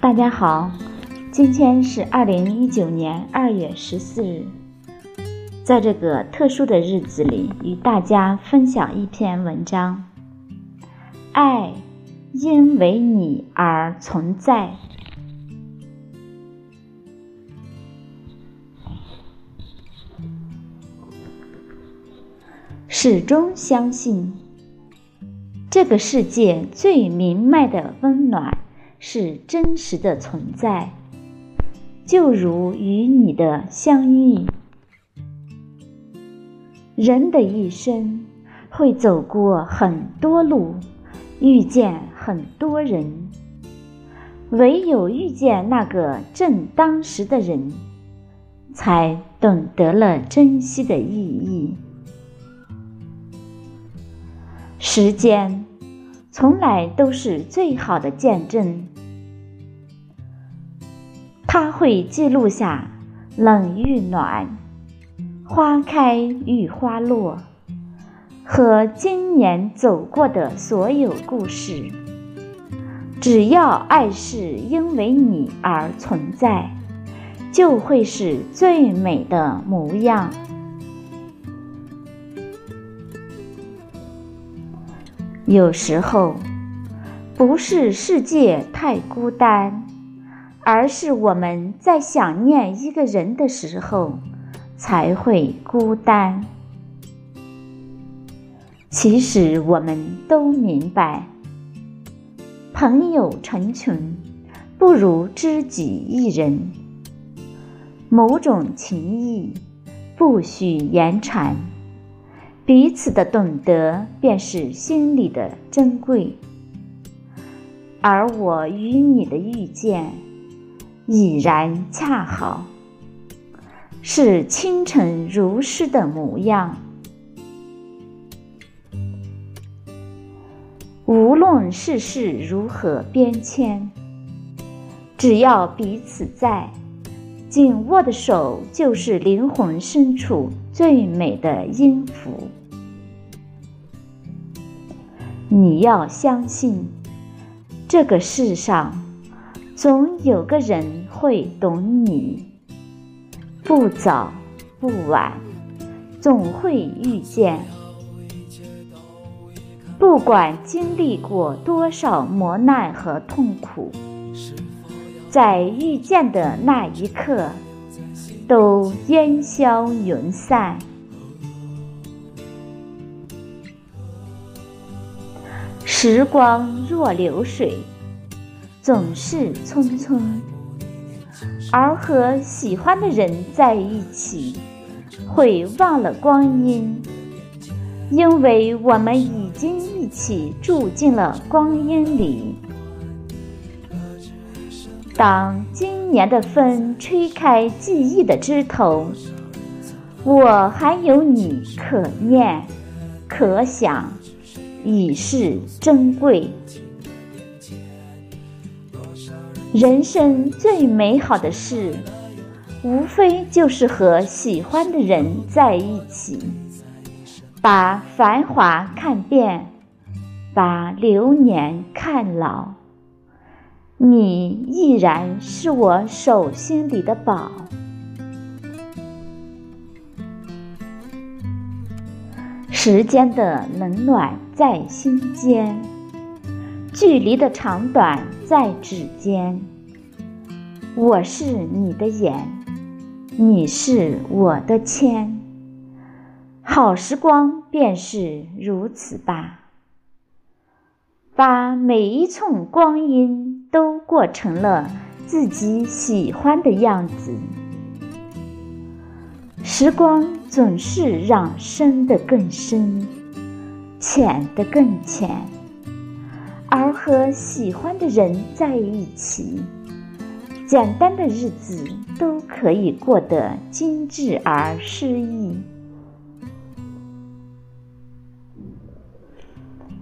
大家好，今天是二零一九年二月十四日，在这个特殊的日子里，与大家分享一篇文章：爱因为你而存在。始终相信，这个世界最明媚的温暖是真实的存在，就如与你的相遇。人的一生会走过很多路，遇见很多人，唯有遇见那个正当时的人，才懂得了珍惜的意义。时间从来都是最好的见证，它会记录下冷与暖、花开与花落和今年走过的所有故事。只要爱是因为你而存在，就会是最美的模样。有时候，不是世界太孤单，而是我们在想念一个人的时候才会孤单。其实我们都明白，朋友成群不如知己一人。某种情谊不许言传。彼此的懂得，便是心里的珍贵。而我与你的遇见，已然恰好，是清晨如诗的模样。无论世事如何变迁，只要彼此在，紧握的手就是灵魂深处最美的音符。你要相信，这个世上总有个人会懂你，不早不晚，总会遇见。不管经历过多少磨难和痛苦，在遇见的那一刻，都烟消云散。时光若流水，总是匆匆；而和喜欢的人在一起，会忘了光阴，因为我们已经一起住进了光阴里。当今年的风吹开记忆的枝头，我还有你可念可想。已是珍贵。人生最美好的事，无非就是和喜欢的人在一起，把繁华看遍，把流年看老。你依然是我手心里的宝。时间的冷暖在心间，距离的长短在指尖。我是你的眼，你是我的牵。好时光便是如此吧，把每一寸光阴都过成了自己喜欢的样子。时光总是让深的更深，浅的更浅，和喜欢的人在一起，简单的日子都可以过得精致而诗意。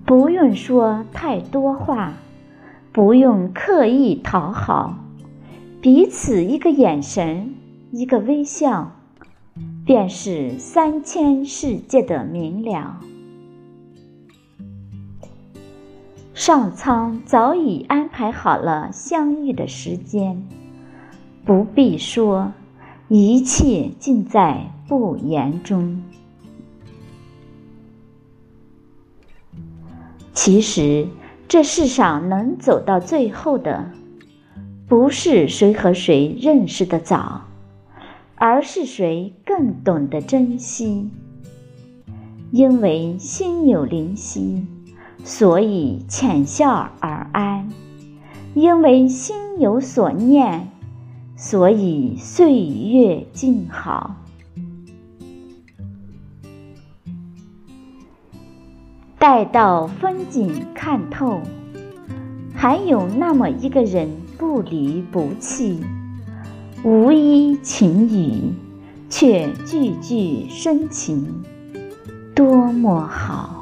不用说太多话，不用刻意讨好，彼此一个眼神，一个微笑。便是三千世界的明了。上苍早已安排好了相遇的时间，不必说，一切尽在不言中。其实，这世上能走到最后的，不是谁和谁认识的早，而是谁更懂得珍惜。因为心有灵犀。所以浅笑而安，因为心有所念，所以岁月静好。待到风景看透，还有那么一个人不离不弃，无一情语，却句句深情，多么好。